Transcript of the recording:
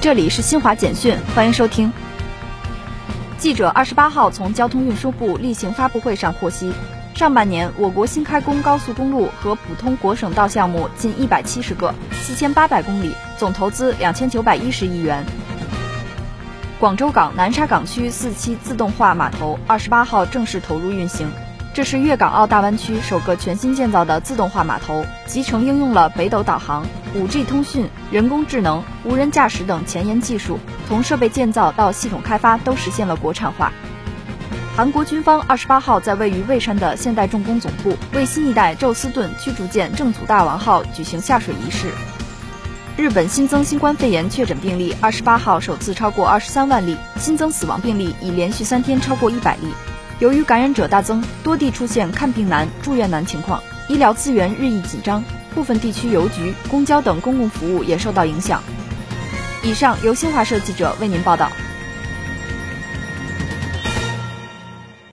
这里是新华简讯，欢迎收听。记者二十八号从交通运输部例行发布会上获悉，上半年我国新开工高速公路和普通国省道项目近一百七十个，四千八百公里，总投资两千九百一十亿元。广州港南沙港区四期自动化码头二十八号正式投入运行。这是粤港澳大湾区首个全新建造的自动化码头，集成应用了北斗导航、5G 通讯、人工智能、无人驾驶等前沿技术，从设备建造到系统开发都实现了国产化。韩国军方二十八号在位于蔚山的现代重工总部为新一代宙斯盾驱逐舰正祖大王号举行下水仪式。日本新增新冠肺炎确诊病例二十八号首次超过二十三万例，新增死亡病例已连续三天超过一百例。由于感染者大增，多地出现看病难、住院难情况，医疗资源日益紧张，部分地区邮局、公交等公共服务也受到影响。以上由新华社记者为您报道。